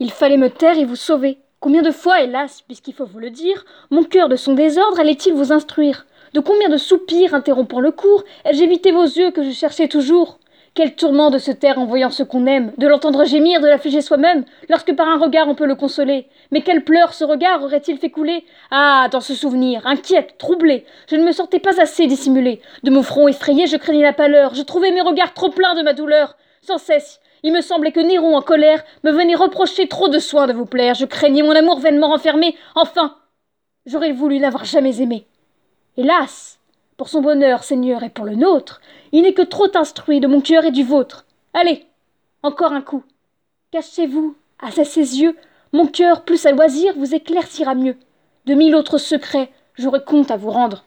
Il fallait me taire et vous sauver. Combien de fois, hélas, puisqu'il faut vous le dire, mon cœur de son désordre allait-il vous instruire? De combien de soupirs interrompant le cours ai-je évité vos yeux que je cherchais toujours? Quel tourment de se taire en voyant ce qu'on aime, de l'entendre gémir, de l'affliger soi-même, lorsque par un regard on peut le consoler. Mais quel pleurs ce regard aurait-il fait couler? Ah, dans ce souvenir, inquiète, troublée, je ne me sentais pas assez dissimulée. De mon front effrayé, je craignais la pâleur, je trouvais mes regards trop pleins de ma douleur. Sans cesse, il me semblait que Néron, en colère, me venait reprocher trop de soin de vous plaire. Je craignais mon amour vainement renfermé. Enfin, j'aurais voulu n'avoir jamais aimé. Hélas, pour son bonheur, Seigneur, et pour le nôtre, il n'est que trop instruit de mon cœur et du vôtre. Allez, encore un coup. Cachez-vous, à ses yeux, mon cœur plus à loisir vous éclaircira mieux. De mille autres secrets, j'aurais compte à vous rendre.